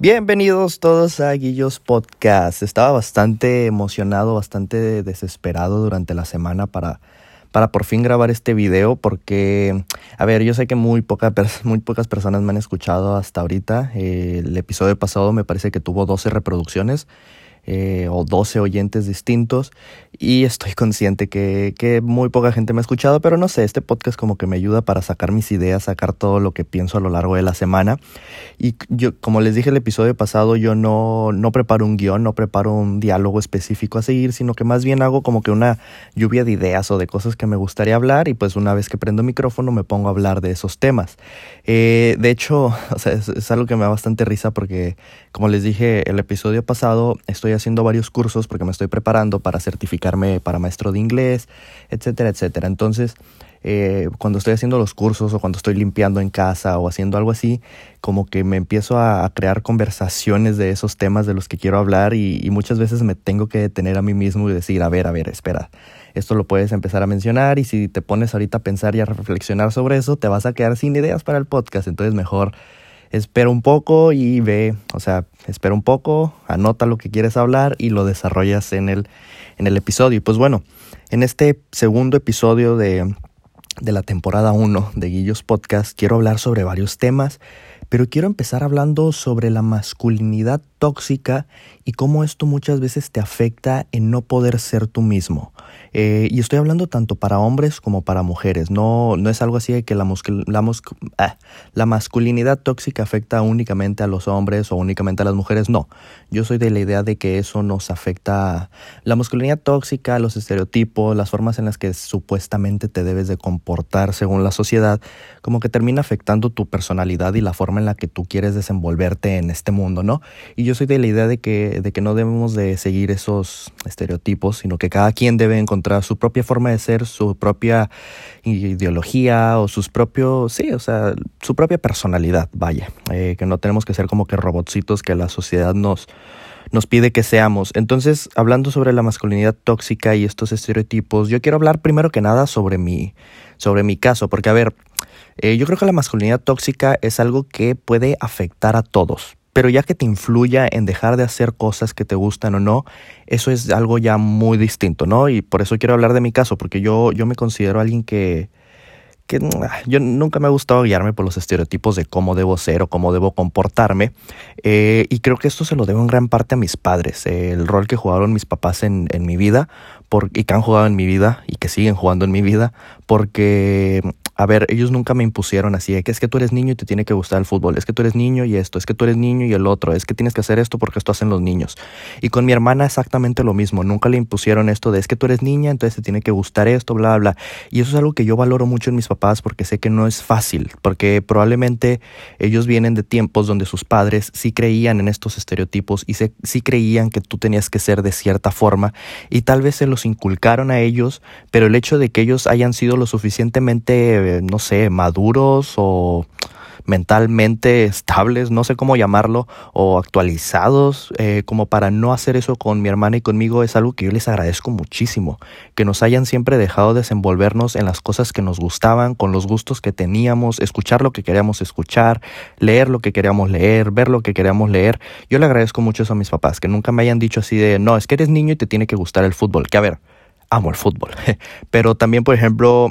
Bienvenidos todos a Guillos Podcast. Estaba bastante emocionado, bastante desesperado durante la semana para, para por fin grabar este video porque, a ver, yo sé que muy, poca, muy pocas personas me han escuchado hasta ahorita. el episodio pasado me parece que tuvo 12 reproducciones. Eh, o 12 oyentes distintos y estoy consciente que, que, muy poca gente me ha escuchado, pero no sé, este podcast como que me ayuda para sacar mis ideas, sacar todo lo que pienso a lo largo de la semana. Y yo, como les dije el episodio pasado, yo no, no preparo un guion, no preparo un diálogo específico a seguir, sino que más bien hago como que una lluvia de ideas o de cosas que me gustaría hablar y pues una vez que prendo micrófono me pongo a hablar de esos temas. Eh, de hecho, o es, es algo que me da bastante risa porque, como les dije el episodio pasado, estoy haciendo varios cursos porque me estoy preparando para certificarme para maestro de inglés, etcétera, etcétera. Entonces, eh, cuando estoy haciendo los cursos o cuando estoy limpiando en casa o haciendo algo así, como que me empiezo a, crear conversaciones de esos temas de los que quiero hablar y, y, muchas veces me tengo que detener a mí mismo y decir, a ver, a ver, espera, esto lo puedes empezar a mencionar y si te pones ahorita a pensar y a reflexionar sobre eso, te vas a quedar sin ideas para el podcast, entonces mejor espera un poco y ve, o sea, espera un poco, anota lo que quieres hablar y lo desarrollas en el, en el episodio. Y pues bueno, en este segundo episodio de, de la temporada 1 de Guillos Podcast quiero hablar sobre varios temas, pero quiero empezar hablando sobre la masculinidad tóxica y cómo esto muchas veces te afecta en no poder ser tú mismo. Eh, y estoy hablando tanto para hombres como para mujeres. No, no es algo así de que la, la, ah, la masculinidad tóxica afecta únicamente a los hombres o únicamente a las mujeres. No, yo soy de la idea de que eso nos afecta la masculinidad tóxica, los estereotipos, las formas en las que supuestamente te debes de comportar según la sociedad, como que termina afectando tu personalidad y la forma en la que tú quieres desenvolverte en este mundo, ¿no? Yo soy de la idea de que, de que no debemos de seguir esos estereotipos, sino que cada quien debe encontrar su propia forma de ser, su propia ideología o sus propios, sí, o sea, su propia personalidad, vaya, eh, que no tenemos que ser como que robotcitos que la sociedad nos, nos pide que seamos. Entonces, hablando sobre la masculinidad tóxica y estos estereotipos, yo quiero hablar primero que nada sobre mi, sobre mi caso, porque a ver, eh, yo creo que la masculinidad tóxica es algo que puede afectar a todos, pero ya que te influya en dejar de hacer cosas que te gustan o no, eso es algo ya muy distinto, ¿no? Y por eso quiero hablar de mi caso, porque yo, yo me considero alguien que, que ah, yo nunca me ha gustado guiarme por los estereotipos de cómo debo ser o cómo debo comportarme. Eh, y creo que esto se lo debo en gran parte a mis padres, el rol que jugaron mis papás en, en mi vida por, y que han jugado en mi vida y que siguen jugando en mi vida, porque a ver, ellos nunca me impusieron así que es que tú eres niño y te tiene que gustar el fútbol, es que tú eres niño y esto, es que tú eres niño y el otro, es que tienes que hacer esto porque esto hacen los niños. Y con mi hermana exactamente lo mismo, nunca le impusieron esto de es que tú eres niña, entonces te tiene que gustar esto, bla, bla. Y eso es algo que yo valoro mucho en mis papás porque sé que no es fácil, porque probablemente ellos vienen de tiempos donde sus padres sí creían en estos estereotipos y sí creían que tú tenías que ser de cierta forma y tal vez se los inculcaron a ellos, pero el hecho de que ellos hayan sido lo suficientemente eh, no sé, maduros o mentalmente estables, no sé cómo llamarlo, o actualizados, eh, como para no hacer eso con mi hermana y conmigo, es algo que yo les agradezco muchísimo, que nos hayan siempre dejado desenvolvernos en las cosas que nos gustaban, con los gustos que teníamos, escuchar lo que queríamos escuchar, leer lo que queríamos leer, ver lo que queríamos leer. Yo le agradezco mucho eso a mis papás, que nunca me hayan dicho así de, no, es que eres niño y te tiene que gustar el fútbol, que a ver, amo el fútbol, pero también, por ejemplo,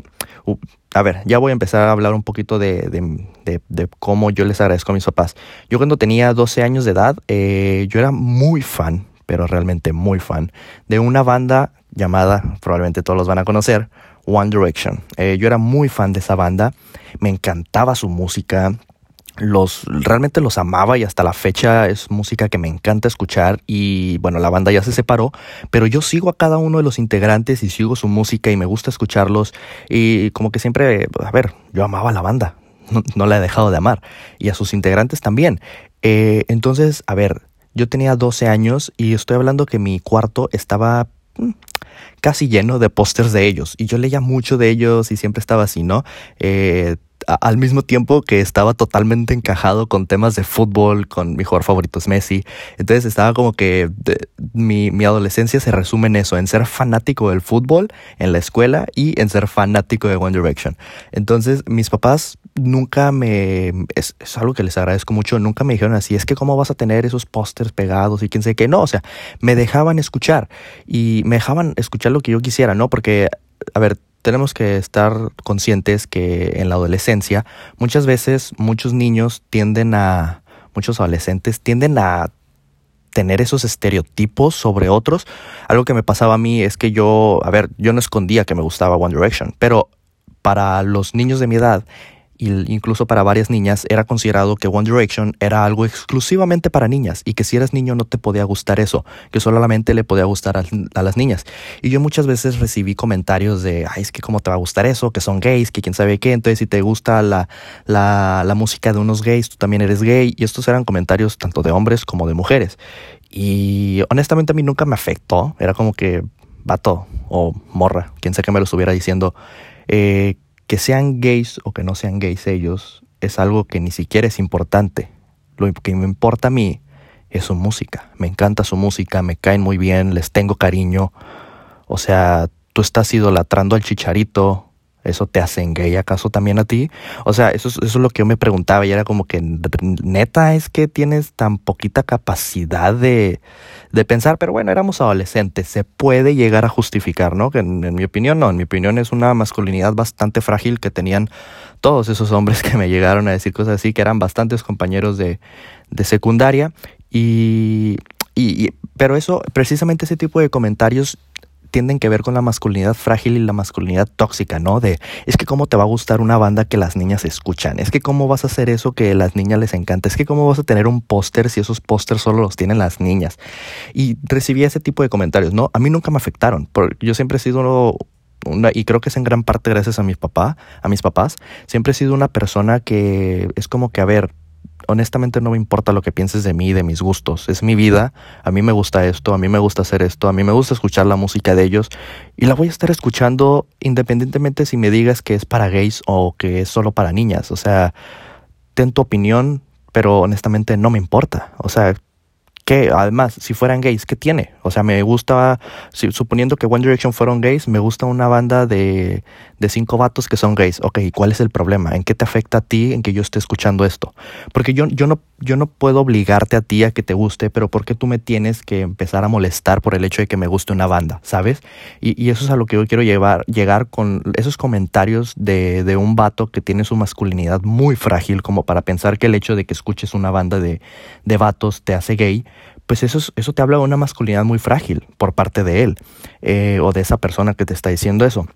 a ver, ya voy a empezar a hablar un poquito de, de, de, cómo yo les agradezco a mis papás. Yo cuando tenía 12 años de edad, eh, yo era muy fan, pero realmente muy fan, de una banda llamada, probablemente todos los van a conocer, One Direction. Eh, yo era muy fan de esa banda, me encantaba su música, los realmente los amaba y hasta la fecha es música que me encanta escuchar y bueno, la banda ya se separó, pero yo sigo a cada uno de los integrantes y sigo su música y me gusta escucharlos y como que siempre, a ver, yo amaba a la banda, no, la he dejado de amar y a sus integrantes también. Eh, entonces, a ver, yo tenía 12 años y estoy hablando que mi cuarto estaba mm, casi lleno de pósters de ellos y yo leía mucho de ellos y siempre estaba así, ¿no? Eh, al mismo tiempo que estaba totalmente encajado con temas de fútbol, con mi jugador favorito es Messi. Entonces estaba como que mi, mi, adolescencia se resume en eso, en ser fanático del fútbol en la escuela y en ser fanático de One Direction. Entonces mis papás nunca me... Es, es algo que les agradezco mucho, nunca me dijeron así, es que cómo vas a tener esos pósters pegados y quién sé qué. No, o sea, me dejaban escuchar y me dejaban escuchar lo que yo quisiera, ¿no? Porque, a ver, tenemos que estar conscientes que en la adolescencia muchas veces muchos niños tienden a, muchos adolescentes tienden a tener esos estereotipos sobre otros. Algo que me pasaba a mí es que yo, a ver, yo no escondía que me gustaba One Direction, pero para los niños de mi edad incluso para varias niñas era considerado que One Direction era algo exclusivamente para niñas y que si eras niño no te podía gustar eso, que solamente le podía gustar a, las niñas. Y yo muchas veces recibí comentarios de, ay, es que cómo te va a gustar eso, que son gays, que quién sabe qué, entonces si te gusta la, la, música de unos gays, tú también eres gay. Y estos eran comentarios tanto de hombres como de mujeres. Y honestamente a mí nunca me afectó, era como que vato o morra, quien sea que me lo estuviera diciendo. Eh, que sean gays o que no sean gays ellos es algo que ni siquiera es importante. Lo que me importa a mí es su música. Me encanta su música, me caen muy bien, les tengo cariño. O sea, tú estás idolatrando al chicharito, ¿Eso te hace gay acaso también a ti? O sea, eso, eso es lo que yo me preguntaba y era como que neta es que tienes tan poquita capacidad de, de pensar, pero bueno, éramos adolescentes, se puede llegar a justificar, ¿no? Que en, mi opinión no, en mi opinión es una masculinidad bastante frágil que tenían todos esos hombres que me llegaron a decir cosas así, que eran bastantes compañeros de, de secundaria y, y, pero eso, precisamente ese tipo de comentarios tienden que ver con la masculinidad frágil y la masculinidad tóxica, ¿no? De, es que cómo te va a gustar una banda que las niñas escuchan, es que cómo vas a hacer eso que las niñas les encanta, es que cómo vas a tener un póster si esos pósters solo los tienen las niñas. Y recibí ese tipo de comentarios, ¿no? A mí nunca me afectaron, porque yo siempre he sido una, y creo que es en gran parte gracias a mis papá, a mis papás, siempre he sido una persona que es como que, a ver, honestamente no me importa lo que pienses de mí, de mis gustos. Es mi vida, a mí me gusta esto, a mí me gusta hacer esto, a mí me gusta escuchar la música de ellos y la voy a estar escuchando independientemente si me digas que es para gays o que es solo para niñas. O sea, ten tu opinión, pero honestamente no me importa. O sea, que además, si fueran gays, ¿qué tiene? O sea, me gusta, suponiendo que One Direction fueron gays, me gusta una banda de, de cinco vatos que son gays. Ok, ¿cuál es el problema? ¿En qué te afecta a ti en que yo esté escuchando esto? Porque yo, yo, no, yo no puedo obligarte a ti a que te guste, pero ¿por qué tú me tienes que empezar a molestar por el hecho de que me guste una banda? ¿Sabes? Y, eso es a lo que yo quiero llevar, llegar con esos comentarios de, de un vato que tiene su masculinidad muy frágil, como para pensar que el hecho de que escuches una banda de, de vatos te hace gay pues eso, eso te habla de una masculinidad muy frágil por parte de él eh, o de esa persona que te está diciendo eso.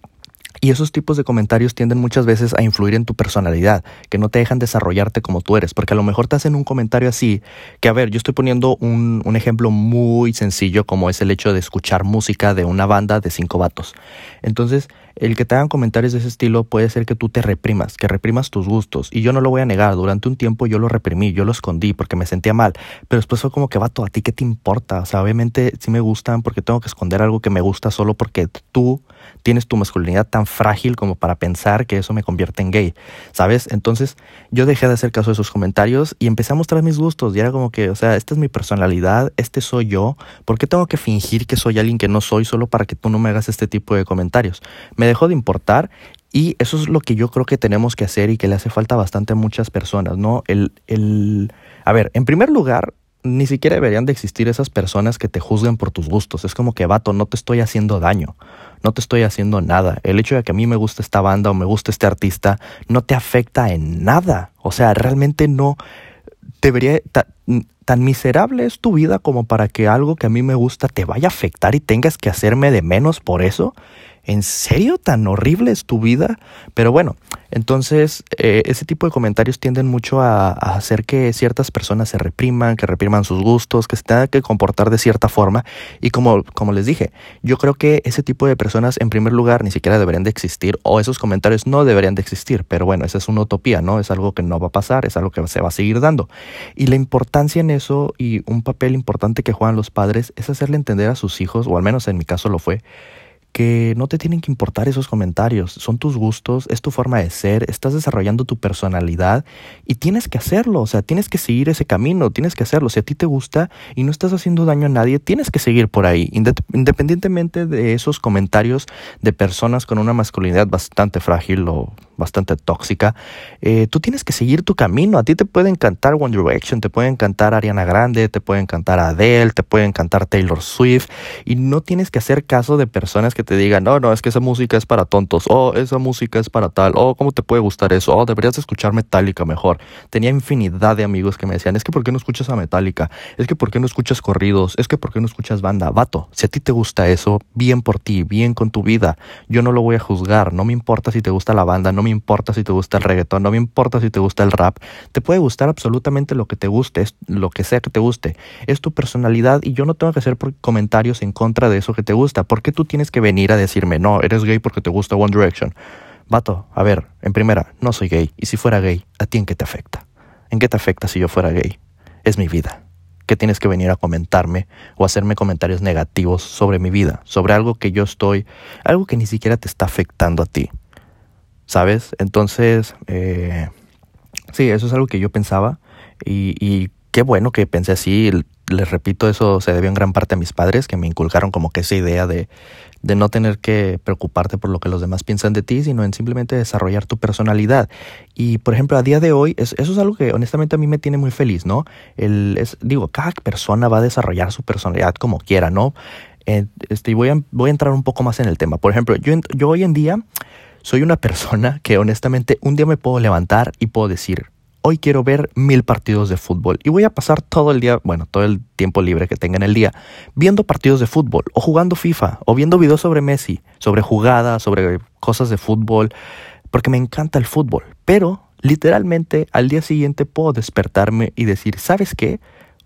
Y esos tipos de comentarios tienden muchas veces a influir en tu personalidad, que no te dejan desarrollarte como tú eres, porque a lo mejor te hacen un comentario así, que a ver, yo estoy poniendo un, un ejemplo muy sencillo como es el hecho de escuchar música de una banda de cinco vatos. Entonces, el que te hagan comentarios de ese estilo puede ser que tú te reprimas, que reprimas tus gustos. Y yo no lo voy a negar, durante un tiempo yo lo reprimí, yo lo escondí porque me sentía mal. Pero después fue como que, vato, ¿a ti qué te importa? O sea, obviamente sí me gustan porque tengo que esconder algo que me gusta solo porque tú tienes tu masculinidad tan frágil como para pensar que eso me convierte en gay, ¿sabes? Entonces yo dejé de hacer caso de esos comentarios y empecé a mostrar mis gustos y era como que, o sea, esta es mi personalidad, este soy yo, ¿por qué tengo que fingir que soy alguien que no soy solo para que tú no me hagas este tipo de comentarios? Me dejó de importar y eso es lo que yo creo que tenemos que hacer y que le hace falta bastante a muchas personas, ¿no? El, el, a ver, en primer lugar, ni siquiera deberían de existir esas personas que te juzguen por tus gustos. Es como que, vato, no te estoy haciendo daño, no te estoy haciendo nada. El hecho de que a mí me guste esta banda o me guste este artista no te afecta en nada. O sea, realmente no debería... tan miserable es tu vida como para que algo que a mí me gusta te vaya a afectar y tengas que hacerme de menos por eso. ¿En serio tan horrible es tu vida? Pero bueno, entonces eh, ese tipo de comentarios tienden mucho a, hacer que ciertas personas se repriman, que repriman sus gustos, que se tengan que comportar de cierta forma. Y como, como les dije, yo creo que ese tipo de personas en primer lugar ni siquiera deberían de existir o esos comentarios no deberían de existir. Pero bueno, esa es una utopía, ¿no? Es algo que no va a pasar, es algo que se va a seguir dando. Y la importancia en eso y un papel importante que juegan los padres es hacerle entender a sus hijos, o al menos en mi caso lo fue, que no te tienen que importar esos comentarios, son tus gustos, es tu forma de ser, estás desarrollando tu personalidad y tienes que hacerlo, o sea, tienes que seguir ese camino, tienes que hacerlo. Si a ti te gusta y no estás haciendo daño a nadie, tienes que seguir por ahí, independientemente de esos comentarios de personas con una masculinidad bastante frágil o bastante tóxica, eh, tú tienes que seguir tu camino. A ti te puede encantar One Direction, te puede encantar Ariana Grande, te puede encantar Adele, te puede encantar Taylor Swift y no tienes que hacer caso de personas que te digan, no, no, es que esa música es para tontos, o esa música es para tal, o cómo te puede gustar eso, o deberías escuchar Metallica mejor. Tenía infinidad de amigos que me decían, es que ¿por qué no escuchas a Metallica? Es que ¿por qué no escuchas corridos? Es que ¿por qué no escuchas banda? Vato, si a ti te gusta eso, bien por ti, bien con tu vida. Yo no lo voy a juzgar, no me importa si te gusta la banda, no me importa si te gusta el reggaetón, no me importa si te gusta el rap. Te puede gustar absolutamente lo que te guste, lo que sea que te guste. Es tu personalidad y yo no tengo que hacer comentarios en contra de eso que te gusta. ¿Por qué tú tienes que venir a decirme, no, eres gay porque te gusta One Direction? Vato, a ver, en primera, no soy gay. Y si fuera gay, ¿a ti en qué te afecta? ¿En qué te afecta si yo fuera gay? Es mi vida. ¿Qué tienes que venir a comentarme o hacerme comentarios negativos sobre mi vida, sobre algo que yo estoy, algo que ni siquiera te está afectando a ti? ¿Sabes? Entonces, eh, sí, eso es algo que yo pensaba y, y qué bueno que pensé así. Les repito, eso se debió en gran parte a mis padres, que me inculcaron como que esa idea de, de no tener que preocuparte por lo que los demás piensan de ti, sino en simplemente desarrollar tu personalidad. Y, por ejemplo, a día de hoy, eso es algo que honestamente a mí me tiene muy feliz, ¿no? El, es, digo, cada persona va a desarrollar su personalidad como quiera, ¿no? Eh, este, voy, a, voy a entrar un poco más en el tema. Por ejemplo, yo, yo hoy en día soy una persona que honestamente un día me puedo levantar y puedo decir, hoy quiero ver mil partidos de fútbol y voy a pasar todo el día, bueno, todo el tiempo libre que tenga en el día, viendo partidos de fútbol o jugando FIFA o viendo videos sobre Messi, sobre jugadas, sobre cosas de fútbol, porque me encanta el fútbol. Pero literalmente al día siguiente puedo despertarme y decir, ¿sabes qué?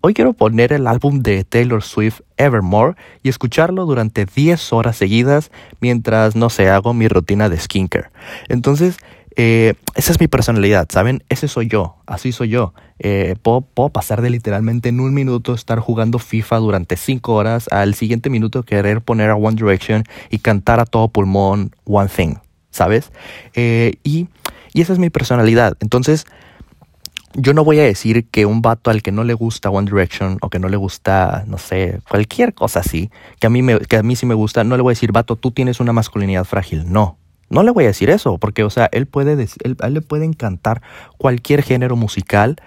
Hoy quiero poner el álbum de Taylor Swift Evermore y escucharlo durante 10 horas seguidas mientras, no sé, hago mi rutina de skincare. Entonces, eh, esa es mi personalidad, ¿saben? Ese soy yo, así soy yo. Eh, puedo, pasar de literalmente en un minuto estar jugando FIFA durante 5 horas al siguiente minuto querer poner a One Direction y cantar a todo pulmón One Thing, ¿sabes? Eh, y esa es mi personalidad. Entonces, yo no voy a decir que un vato al que no le gusta One Direction o que no le gusta, no sé, cualquier cosa así, que a mí, me, que a mí sí me gusta, no le voy a decir, vato, tú tienes una masculinidad frágil. No, no le voy a decir eso, porque, o sea, él puede, él, le puede encantar cualquier género musical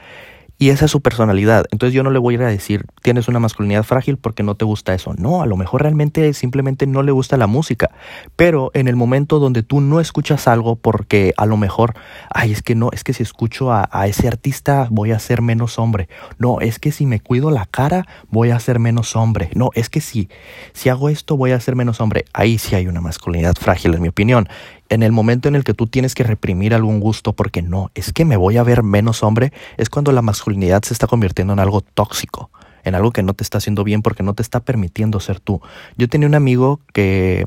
y esa es su personalidad. Entonces yo no le voy a ir a decir, tienes una masculinidad frágil porque no te gusta eso. No, a lo mejor realmente simplemente no le gusta la música. Pero en el momento donde tú no escuchas algo porque a lo mejor, ay, es que no, es que si escucho a, ese artista voy a ser menos hombre. No, es que si me cuido la cara voy a ser menos hombre. No, es que si, si hago esto voy a ser menos hombre. Ahí sí hay una masculinidad frágil, en mi opinión en el momento en el que tú tienes que reprimir algún gusto porque no, es que me voy a ver menos hombre, es cuando la masculinidad se está convirtiendo en algo tóxico, en algo que no te está haciendo bien porque no te está permitiendo ser tú. Yo tenía un amigo que,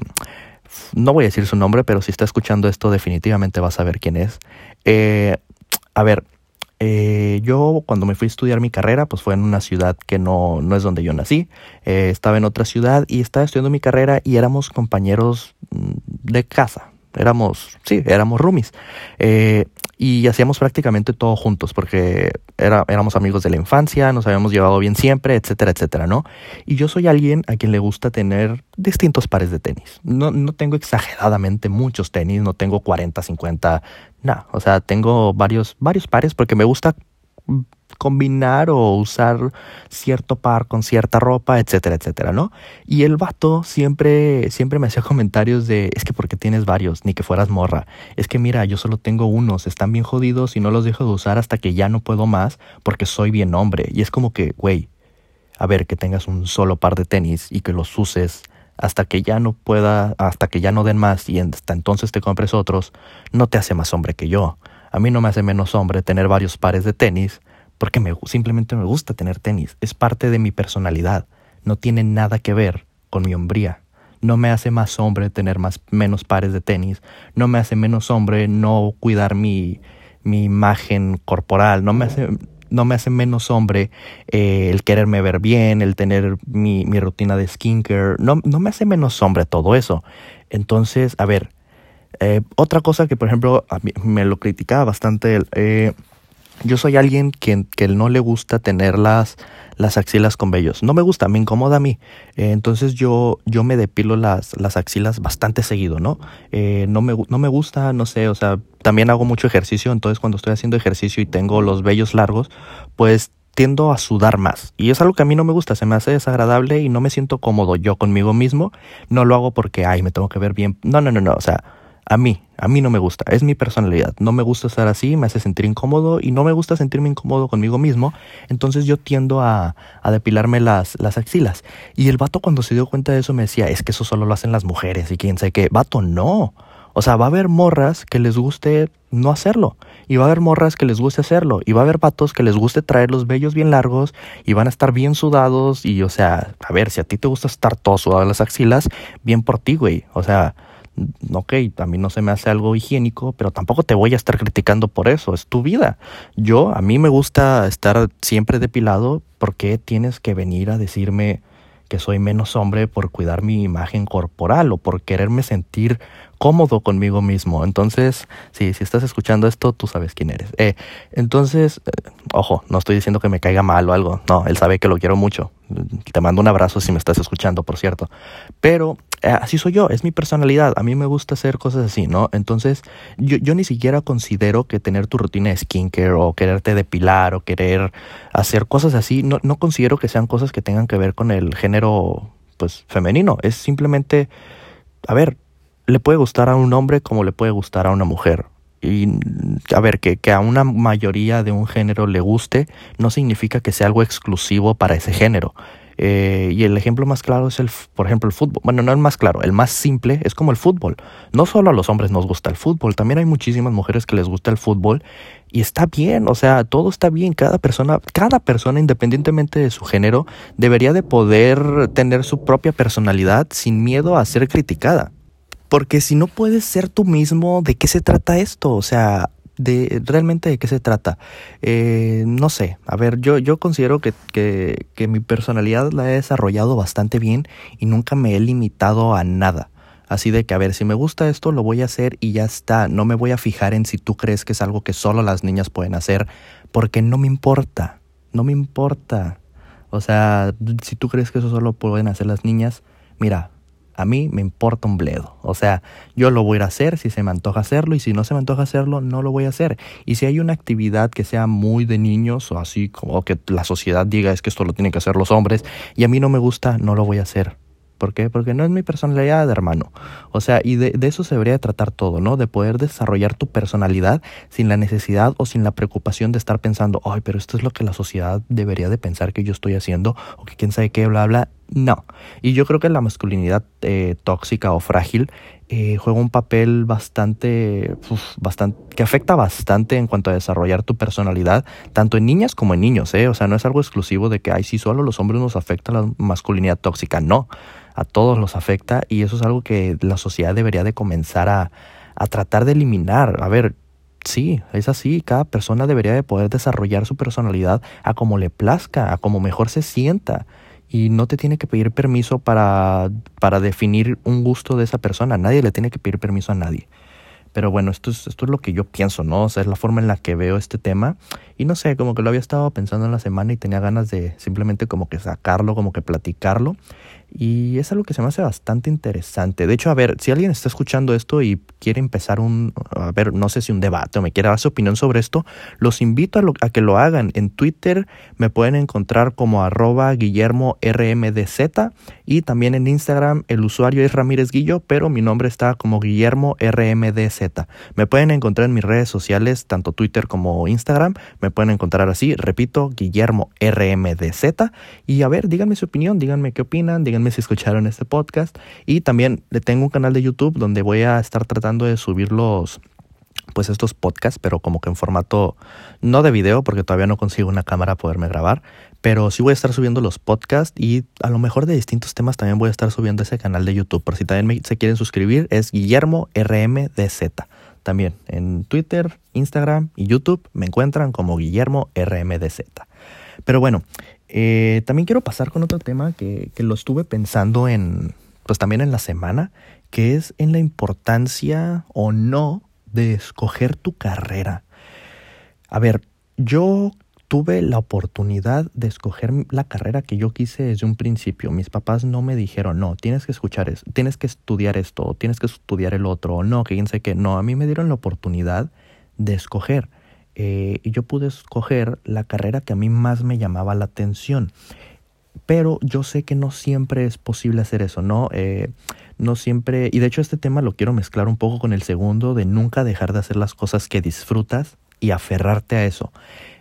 no voy a decir su nombre, pero si está escuchando esto definitivamente vas a ver quién es. Eh, a ver, eh, yo cuando me fui a estudiar mi carrera, pues fue en una ciudad que no, no es donde yo nací. Eh, estaba en otra ciudad y estaba estudiando mi carrera y éramos compañeros mm, de casa, éramos, sí, éramos roomies. Eh, y hacíamos prácticamente todo juntos porque era, éramos amigos de la infancia, nos habíamos llevado bien siempre, etcétera, etcétera, ¿no? Y yo soy alguien a quien le gusta tener distintos pares de tenis. No, no tengo exageradamente muchos tenis, no tengo 40, 50, nada. O sea, tengo varios, varios pares porque me gusta combinar o usar cierto par con cierta ropa, etcétera, etcétera, ¿no? Y el vato siempre, siempre me hacía comentarios de, es que porque tienes varios, ni que fueras morra. Es que mira, yo solo tengo unos, están bien jodidos y no los dejo de usar hasta que ya no puedo más porque soy bien hombre. Y es como que, güey, a ver, que tengas un solo par de tenis y que los uses hasta que ya no pueda, hasta que ya no den más y hasta entonces te compres otros, no te hace más hombre que yo. A mí no me hace menos hombre tener varios pares de tenis porque me, simplemente me gusta tener tenis. Es parte de mi personalidad. No tiene nada que ver con mi hombría. No me hace más hombre tener más, menos pares de tenis. No me hace menos hombre no cuidar mi, mi imagen corporal. No me hace no me hace menos hombre eh, el quererme ver bien, el tener mi, mi rutina de skincare, no, no me hace menos hombre todo eso. Entonces, a ver, eh, otra cosa que por ejemplo me lo criticaba bastante, eh, yo soy alguien que, que no le gusta tener las, las axilas con vellos. No me gusta, me incomoda a mí. Eh, entonces yo, yo me depilo las, las axilas bastante seguido, ¿no? Eh, no, me, no me gusta, no sé, o sea, también hago mucho ejercicio, entonces cuando estoy haciendo ejercicio y tengo los vellos largos, pues tiendo a sudar más. Y es algo que a mí no me gusta, se me hace desagradable y no me siento cómodo yo conmigo mismo. No lo hago porque, ay, me tengo que ver bien. No, no, no, no, o sea a mí, a mí no me gusta, es mi personalidad. No me gusta estar así, me hace sentir incómodo y no me gusta sentirme incómodo conmigo mismo. Entonces yo tiendo a, depilarme las, las axilas. Y el vato cuando se dio cuenta de eso me decía, es que eso solo lo hacen las mujeres y quién sabe qué. Vato, no. O sea, va a haber morras que les guste no hacerlo. Y va a haber morras que les guste hacerlo. Y va a haber vatos que les guste traer los vellos bien largos y van a estar bien sudados. Y, o sea, a ver, si a ti te gusta estar todo sudado en las axilas, bien por ti, güey. O sea, ok, a mí no se me hace algo higiénico, pero tampoco te voy a estar criticando por eso, es tu vida. Yo, a mí me gusta estar siempre depilado, ¿por qué tienes que venir a decirme que soy menos hombre por cuidar mi imagen corporal o por quererme sentir cómodo conmigo mismo. Entonces, sí, si estás escuchando esto, tú sabes quién eres. Eh, entonces, eh, ojo, no estoy diciendo que me caiga mal o algo. No, él sabe que lo quiero mucho. Te mando un abrazo si me estás escuchando, por cierto. Pero así soy yo, es mi personalidad. A mí me gusta hacer cosas así, ¿no? Entonces, yo, yo ni siquiera considero que tener tu rutina de skincare o quererte depilar o querer hacer cosas así, no, no considero que sean cosas que tengan que ver con el género, pues, femenino. Es simplemente, a ver, le puede gustar a un hombre como le puede gustar a una mujer. Y a ver, que, que, a una mayoría de un género le guste no significa que sea algo exclusivo para ese género. Eh, y el ejemplo más claro es el, por ejemplo, el fútbol. Bueno, no el más claro, el más simple es como el fútbol. No solo a los hombres nos gusta el fútbol, también hay muchísimas mujeres que les gusta el fútbol y está bien, o sea, todo está bien. Cada persona, cada persona, independientemente de su género, debería de poder tener su propia personalidad sin miedo a ser criticada. Porque si no puedes ser tú mismo, ¿de qué se trata esto? O sea, de realmente de qué se trata. Eh, no sé, a ver, yo, yo considero que, que, que mi personalidad la he desarrollado bastante bien y nunca me he limitado a nada. Así de que, a ver, si me gusta esto, lo voy a hacer y ya está. No me voy a fijar en si tú crees que es algo que solo las niñas pueden hacer, porque no me importa. No me importa. O sea, si tú crees que eso solo pueden hacer las niñas, mira, a mí me importa un bledo. O sea, yo lo voy a hacer si se me antoja hacerlo y si no se me antoja hacerlo, no lo voy a hacer. Y si hay una actividad que sea muy de niños o así como que la sociedad diga es que esto lo tienen que hacer los hombres y a mí no me gusta, no lo voy a hacer. ¿Por qué? Porque no es mi personalidad, hermano. O sea, y de, de, eso se debería tratar todo, ¿no? De poder desarrollar tu personalidad sin la necesidad o sin la preocupación de estar pensando, ay, pero esto es lo que la sociedad debería de pensar que yo estoy haciendo o que quién sabe qué, bla, bla. No. Y yo creo que la masculinidad eh, tóxica o frágil eh, juega un papel bastante, bastante, que afecta bastante en cuanto a desarrollar tu personalidad, tanto en niñas como en niños, ¿eh? O sea, no es algo exclusivo de que, ay, sí, solo los hombres nos afecta la masculinidad tóxica. No, a todos los afecta y eso es algo que la sociedad debería de comenzar a, a tratar de eliminar. A ver, Sí, es así. Cada persona debería de poder desarrollar su personalidad a como le plazca, a como mejor se sienta y no te tiene que pedir permiso para, para definir un gusto de esa persona. Nadie le tiene que pedir permiso a nadie. Pero bueno, esto es, esto es lo que yo pienso, ¿no? O sea, es la forma en la que veo este tema. Y no sé, como que lo había estado pensando en la semana y tenía ganas de simplemente como que sacarlo, como que platicarlo. Y es algo que se me hace bastante interesante. De hecho, a ver, si alguien está escuchando esto y quiere empezar un, a ver, no sé si un debate o me quiere dar su opinión sobre esto, los invito a, lo, a que lo hagan. En Twitter me pueden encontrar como arroba Guillermo RMDZ y también en Instagram el usuario es Ramírez Guillo, pero mi nombre está como Guillermo RMDZ. Me pueden encontrar en mis redes sociales, tanto Twitter como Instagram. Me pueden encontrar así, repito, Guillermo RMDZ. Y a ver, díganme su opinión, díganme qué opinan, díganme si escucharon este podcast. Y también le tengo un canal de YouTube donde voy a estar tratando de subir los pues estos podcasts, pero como que en formato no de video, porque todavía no consigo una cámara poderme grabar, pero sí voy a estar subiendo los podcasts y a lo mejor de distintos temas también voy a estar subiendo ese canal de YouTube. Por si también se quieren suscribir, es Guillermo RMDZ. también en Twitter, Instagram y YouTube me encuentran como Guillermo RMDZ. Pero bueno, eh, también quiero pasar con otro tema que, que lo estuve pensando en, pues también en la semana, que es en la importancia o no de escoger tu carrera. A ver, yo tuve la oportunidad de escoger la carrera que yo quise desde un principio. Mis papás no me dijeron, no, tienes que escuchar eso, tienes que estudiar esto, tienes que estudiar el otro, o no, que. No, a mí me dieron la oportunidad de escoger. Eh, y yo pude escoger la carrera que a mí más me llamaba la atención. Pero yo sé que no siempre es posible hacer eso, ¿no? Eh, no siempre, y de hecho este tema lo quiero mezclar un poco con el segundo, de nunca dejar de hacer las cosas que disfrutas y aferrarte a eso.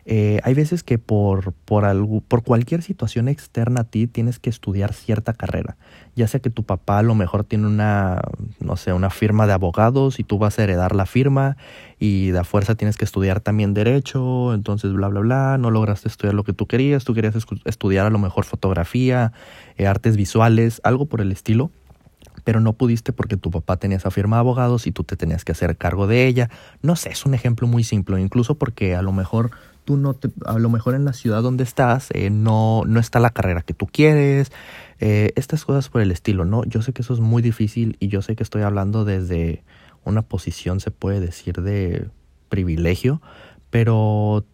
Eh, hay veces que por, por, algo, por cualquier situación externa a ti tienes que estudiar cierta carrera. Ya sea que tu papá a lo mejor tiene una, no sé, una firma de abogados y tú vas a heredar la firma y de fuerza tienes que estudiar también derecho, entonces bla, bla, bla, no lograste estudiar lo que tú querías, tú querías estudiar a lo mejor fotografía, eh, artes visuales, algo por el estilo pero no pudiste porque tu papá tenía esa firma de abogados y tú te tenías que hacer cargo de ella. No sé, es un ejemplo muy simple, incluso porque a lo mejor tú no te, a lo mejor en la ciudad donde estás eh, no, no está la carrera que tú quieres, eh, estas cosas por el estilo, ¿no? Yo sé que eso es muy difícil y yo sé que estoy hablando desde una posición, se puede decir, de privilegio, pero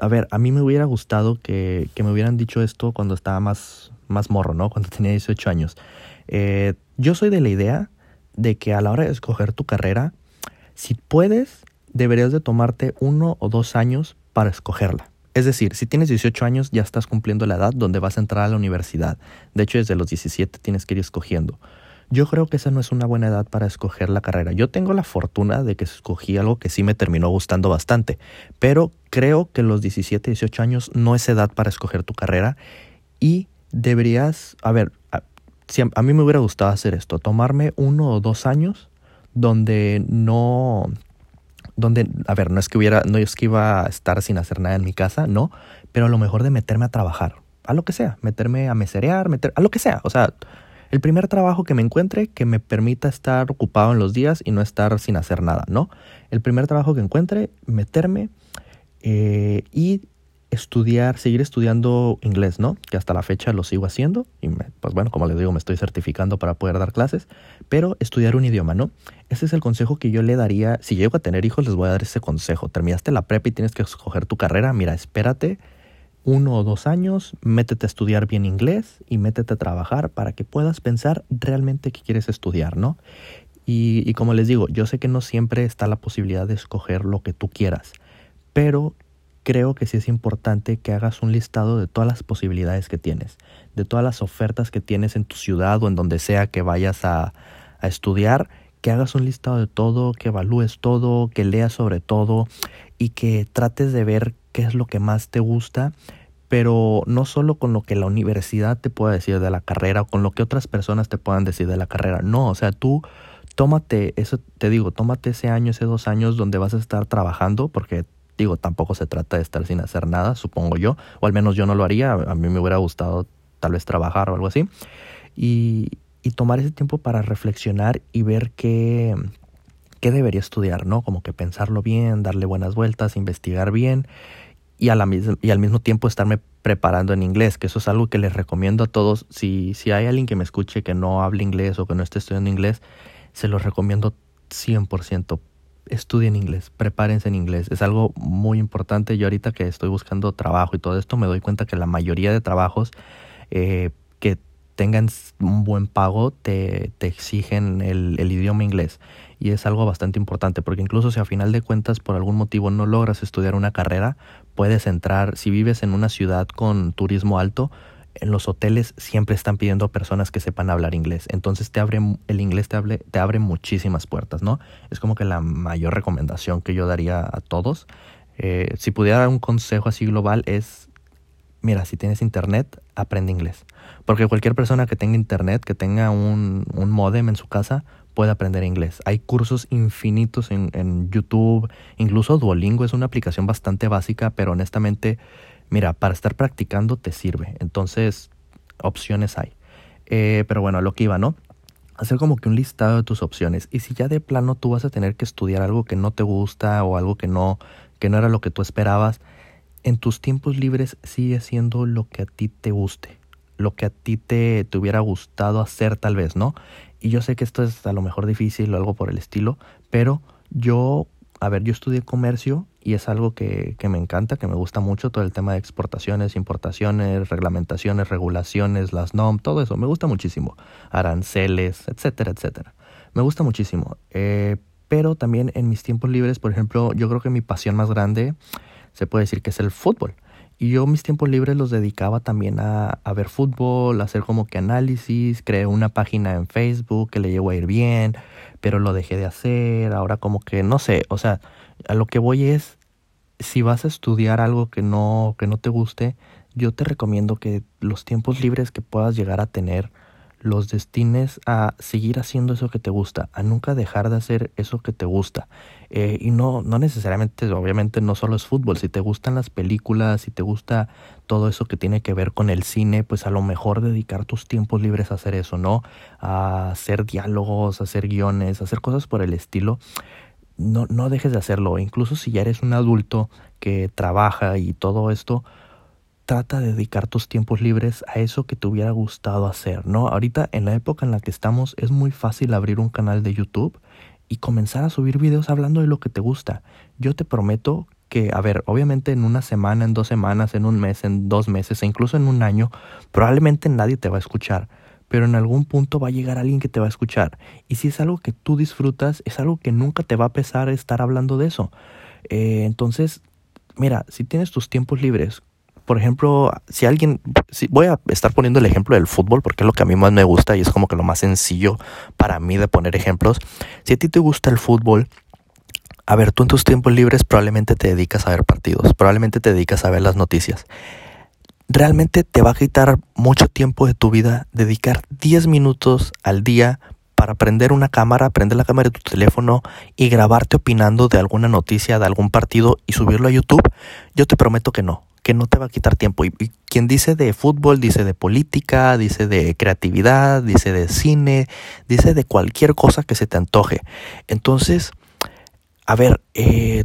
a ver, a mí me hubiera gustado que, que me hubieran dicho esto cuando estaba más, más morro, ¿no? Cuando tenía 18 años. Eh, yo soy de la idea de que a la hora de escoger tu carrera, si puedes, deberías de tomarte uno o dos años para escogerla. Es decir, si tienes 18 años ya estás cumpliendo la edad donde vas a entrar a la universidad. De hecho, desde los 17 tienes que ir escogiendo. Yo creo que esa no es una buena edad para escoger la carrera. Yo tengo la fortuna de que escogí algo que sí me terminó gustando bastante, pero creo que los 17, 18 años no es edad para escoger tu carrera y deberías, a ver, a, mí me hubiera gustado hacer esto, tomarme uno o dos años donde no, donde, a ver, no es que hubiera, no es que iba a estar sin hacer nada en mi casa, no, pero a lo mejor de meterme a trabajar, a lo que sea, meterme a meserear, meter, a lo que sea, o sea, el primer trabajo que me encuentre que me permita estar ocupado en los días y no estar sin hacer nada, ¿no? El primer trabajo que encuentre, meterme eh, y estudiar, seguir estudiando inglés, ¿no? Que hasta la fecha lo sigo haciendo y pues bueno, como les digo, me estoy certificando para poder dar clases, pero estudiar un idioma, ¿no? Ese es el consejo que yo le daría, si llego a tener hijos les voy a dar ese consejo. Terminaste la prepa y tienes que escoger tu carrera, mira, espérate uno o dos años, métete a estudiar bien inglés y métete a trabajar para que puedas pensar realmente qué quieres estudiar, ¿no? Y, y como les digo, yo sé que no siempre está la posibilidad de escoger lo que tú quieras, pero creo que sí es importante que hagas un listado de todas las posibilidades que tienes, de todas las ofertas que tienes en tu ciudad o en donde sea que vayas a, estudiar, que hagas un listado de todo, que evalúes todo, que leas sobre todo y que trates de ver qué es lo que más te gusta, pero no solo con lo que la universidad te pueda decir de la carrera o con lo que otras personas te puedan decir de la carrera, no, o sea, tú tómate, eso te digo, tómate ese año, ese dos años donde vas a estar trabajando, porque Digo, tampoco se trata de estar sin hacer nada, supongo yo, o al menos yo no lo haría, a mí me hubiera gustado tal vez trabajar o algo así, y, y tomar ese tiempo para reflexionar y ver qué, qué debería estudiar, ¿no? Como que pensarlo bien, darle buenas vueltas, investigar bien y, a la y al mismo tiempo estarme preparando en inglés, que eso es algo que les recomiendo a todos. Si, si hay alguien que me escuche que no hable inglés o que no esté estudiando inglés, se los recomiendo 100% estudien inglés, prepárense en inglés. Es algo muy importante. Yo ahorita que estoy buscando trabajo y todo esto, me doy cuenta que la mayoría de trabajos eh, que tengan un buen pago te, te exigen el, el, idioma inglés. Y es algo bastante importante porque incluso si a final de cuentas por algún motivo no logras estudiar una carrera, puedes entrar, si vives en una ciudad con turismo alto, en los hoteles siempre están pidiendo personas que sepan hablar inglés. Entonces te abre, el inglés te, te abre muchísimas puertas, ¿no? Es como que la mayor recomendación que yo daría a todos. Eh, si pudiera dar un consejo así global es, mira, si tienes internet, aprende inglés. Porque cualquier persona que tenga internet, que tenga un, un modem en su casa, puede aprender inglés. Hay cursos infinitos en, en YouTube, incluso Duolingo es una aplicación bastante básica, pero honestamente mira, para estar practicando te sirve. Entonces, opciones hay. Eh, pero bueno, a lo que iba, ¿no? hacer como que un listado de tus opciones. Y si ya de plano tú vas a tener que estudiar algo que no te gusta o algo que no, que no era lo que tú esperabas, en tus tiempos libres sigue haciendo lo que a ti te guste, lo que a ti te, te hubiera gustado hacer tal vez, ¿no? Y yo sé que esto es a lo mejor difícil o algo por el estilo, pero yo, a ver, yo estudié comercio y es algo que, que, me encanta, que me gusta mucho, todo el tema de exportaciones, importaciones, reglamentaciones, regulaciones, las NOM, todo eso, me gusta muchísimo, aranceles, etcétera, etcétera. Me gusta muchísimo, eh, pero también en mis tiempos libres, por ejemplo, yo creo que mi pasión más grande se puede decir que es el fútbol. Y yo mis tiempos libres los dedicaba también a, a, ver fútbol, a hacer como que análisis, creé una página en Facebook que le llegó a ir bien, pero lo dejé de hacer, ahora como que no sé, o sea, a lo que voy es, si vas a estudiar algo que no, que no te guste, yo te recomiendo que los tiempos libres que puedas llegar a tener, los destines a seguir haciendo eso que te gusta, a nunca dejar de hacer eso que te gusta. Eh, y no, no necesariamente, obviamente no solo es fútbol, si te gustan las películas, si te gusta todo eso que tiene que ver con el cine, pues a lo mejor dedicar tus tiempos libres a hacer eso, ¿no? A hacer diálogos, a hacer guiones, a hacer cosas por el estilo. No, no dejes de hacerlo, incluso si ya eres un adulto que trabaja y todo esto, trata de dedicar tus tiempos libres a eso que te hubiera gustado hacer, ¿no? Ahorita en la época en la que estamos es muy fácil abrir un canal de YouTube y comenzar a subir videos hablando de lo que te gusta. Yo te prometo que, a ver, obviamente en una semana, en dos semanas, en un mes, en dos meses e incluso en un año, probablemente nadie te va a escuchar, pero en algún punto va a llegar alguien que te va a escuchar. Y si es algo que tú disfrutas, es algo que nunca te va a pesar estar hablando de eso. Eh, entonces, mira, si tienes tus tiempos libres, por ejemplo, si alguien, si voy a estar poniendo el ejemplo del fútbol porque es lo que a mí más me gusta y es como que lo más sencillo para mí de poner ejemplos. Si a ti te gusta el fútbol, a ver, tú en tus tiempos libres probablemente te dedicas a ver partidos, probablemente te dedicas a ver las noticias. Realmente te va a quitar mucho tiempo de tu vida dedicar 10 minutos al día para prender una cámara, prender la cámara de tu teléfono y grabarte opinando de alguna noticia, de algún partido y subirlo a YouTube, yo te prometo que no que no te va a quitar tiempo. Y, quien dice de fútbol, dice de política, dice de creatividad, dice de cine, dice de cualquier cosa que se te antoje. Entonces, a ver, eh,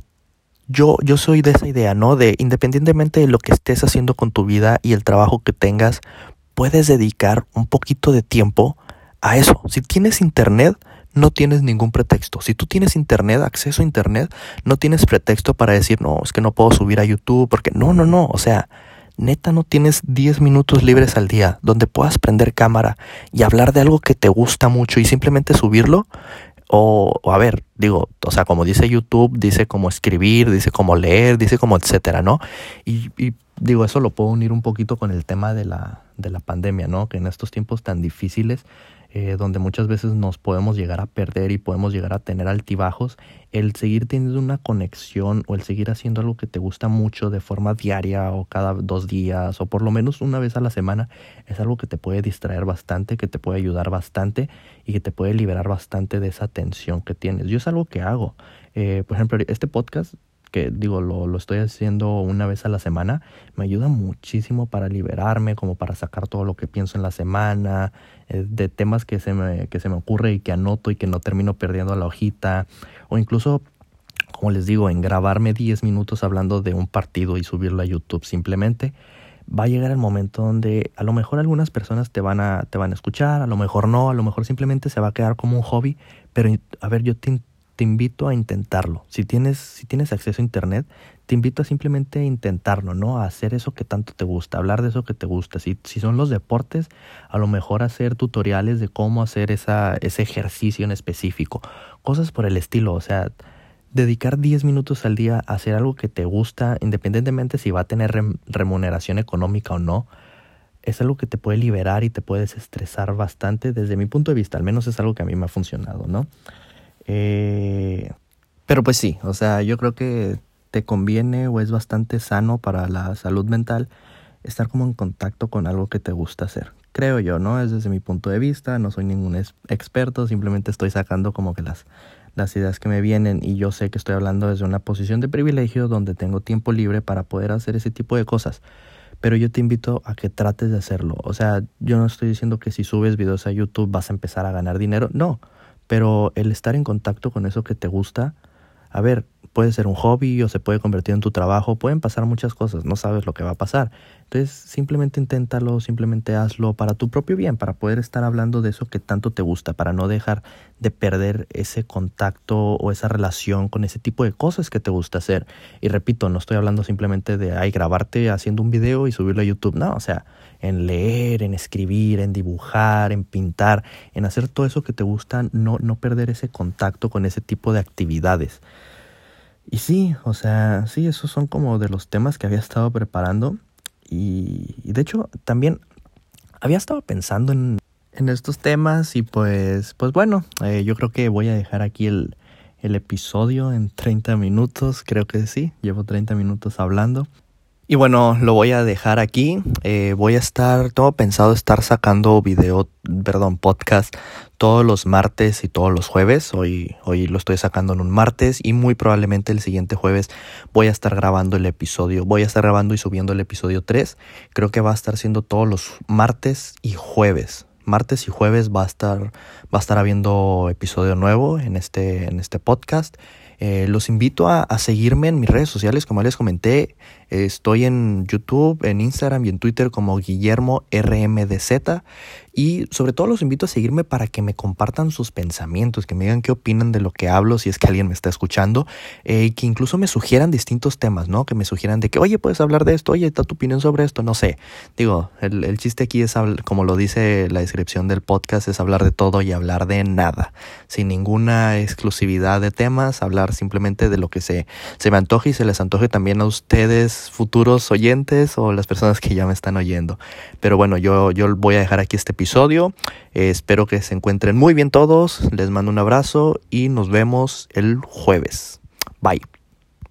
yo, yo soy de esa idea, ¿no? De independientemente de lo que estés haciendo con tu vida y el trabajo que tengas, puedes dedicar un poquito de tiempo a eso. Si tienes internet, no tienes ningún pretexto. Si tú tienes internet, acceso a internet, no tienes pretexto para decir, no, es que no puedo subir a YouTube, porque no, no, no, o sea, neta no tienes 10 minutos libres al día donde puedas prender cámara y hablar de algo que te gusta mucho y simplemente subirlo. O, a ver, digo, o sea, como dice YouTube, dice cómo escribir, dice cómo leer, dice como etcétera, ¿no? Y, y digo, eso lo puedo unir un poquito con el tema de la, de la pandemia, ¿no? Que en estos tiempos tan difíciles eh, donde muchas veces nos podemos llegar a perder y podemos llegar a tener altibajos, el seguir teniendo una conexión o el seguir haciendo algo que te gusta mucho de forma diaria o cada dos días o por lo menos una vez a la semana es algo que te puede distraer bastante, que te puede ayudar bastante y que te puede liberar bastante de esa tensión que tienes. Yo es algo que hago. Eh, por ejemplo, este podcast que digo, lo, lo, estoy haciendo una vez a la semana, me ayuda muchísimo para liberarme, como para sacar todo lo que pienso en la semana, eh, de temas que se, me, que se me ocurre y que anoto y que no termino perdiendo la hojita, o incluso, como les digo, en grabarme 10 minutos hablando de un partido y subirlo a YouTube simplemente. Va a llegar el momento donde a lo mejor algunas personas te van a, te van a escuchar, a lo mejor no, a lo mejor simplemente se va a quedar como un hobby, pero a ver, yo te, te invito a intentarlo. Si tienes, si tienes acceso a internet, te invito a simplemente intentarlo, ¿no? A hacer eso que tanto te gusta, hablar de eso que te gusta. Si, si son los deportes, a lo mejor hacer tutoriales de cómo hacer esa, ese ejercicio en específico. Cosas por el estilo, o sea, dedicar 10 minutos al día a hacer algo que te gusta, independientemente si va a tener remuneración económica o no, es algo que te puede liberar y te puedes estresar bastante desde mi punto de vista, al menos es algo que a mí me ha funcionado, ¿no? Eh, pero pues sí, o sea, yo creo que te conviene o es bastante sano para la salud mental estar como en contacto con algo que te gusta hacer. Creo yo, ¿no? Es desde mi punto de vista, no soy ningún experto, simplemente estoy sacando como que las, las ideas que me vienen y yo sé que estoy hablando desde una posición de privilegio donde tengo tiempo libre para poder hacer ese tipo de cosas. pero yo te invito a que trates de hacerlo. O sea, yo no estoy diciendo que si subes videos a YouTube vas a empezar a ganar dinero, no, pero el estar en contacto con eso que te gusta, a ver, puede ser un hobby o se puede convertir en tu trabajo, pueden pasar muchas cosas, no sabes lo que va a pasar. Entonces simplemente inténtalo, simplemente hazlo para tu propio bien, para poder estar hablando de eso que tanto te gusta, para no dejar de perder ese contacto o esa relación con ese tipo de cosas que te gusta hacer. Y repito, no estoy hablando simplemente de ay, grabarte haciendo un video y subirlo a YouTube, no, o sea, en leer, en escribir, en dibujar, en pintar, en hacer todo eso que te gusta, no, no perder ese contacto con ese tipo de actividades. Y sí, o sea, sí, esos son como de los temas que había estado preparando. Y, de hecho, también había estado pensando en, en estos temas y pues, pues bueno, eh, yo creo que voy a dejar aquí el, el episodio en 30 minutos, creo que sí, llevo 30 minutos hablando. Y bueno, lo voy a dejar aquí. Eh, voy a estar, tengo pensado estar sacando video, perdón, podcast todos los martes y todos los jueves. Hoy, hoy lo estoy sacando en un martes y muy probablemente el siguiente jueves voy a estar grabando el episodio. Voy a estar grabando y subiendo el episodio 3. Creo que va a estar siendo todos los martes y jueves. Martes y jueves va a estar, va a estar habiendo episodio nuevo en este, en este podcast. Eh, los invito a, seguirme en mis redes sociales, como les comenté. Estoy en YouTube, en Instagram y en Twitter como Guillermo RMDZ. Y sobre todo los invito a seguirme para que me compartan sus pensamientos, que me digan qué opinan de lo que hablo, si es que alguien me está escuchando, eh, y que incluso me sugieran distintos temas, ¿no? Que me sugieran de que, oye, puedes hablar de esto, oye, está tu opinión sobre esto, no sé. Digo, el, el chiste aquí es, como lo dice la descripción del podcast, es hablar de todo y hablar de nada, sin ninguna exclusividad de temas, hablar simplemente de lo que se, se me antoje y se les antoje también a ustedes, futuros oyentes o las personas que ya me están oyendo. Pero bueno, yo, yo voy a dejar aquí este episodio. Eh, espero que se encuentren muy bien todos. Les mando un abrazo y nos vemos el jueves. Bye.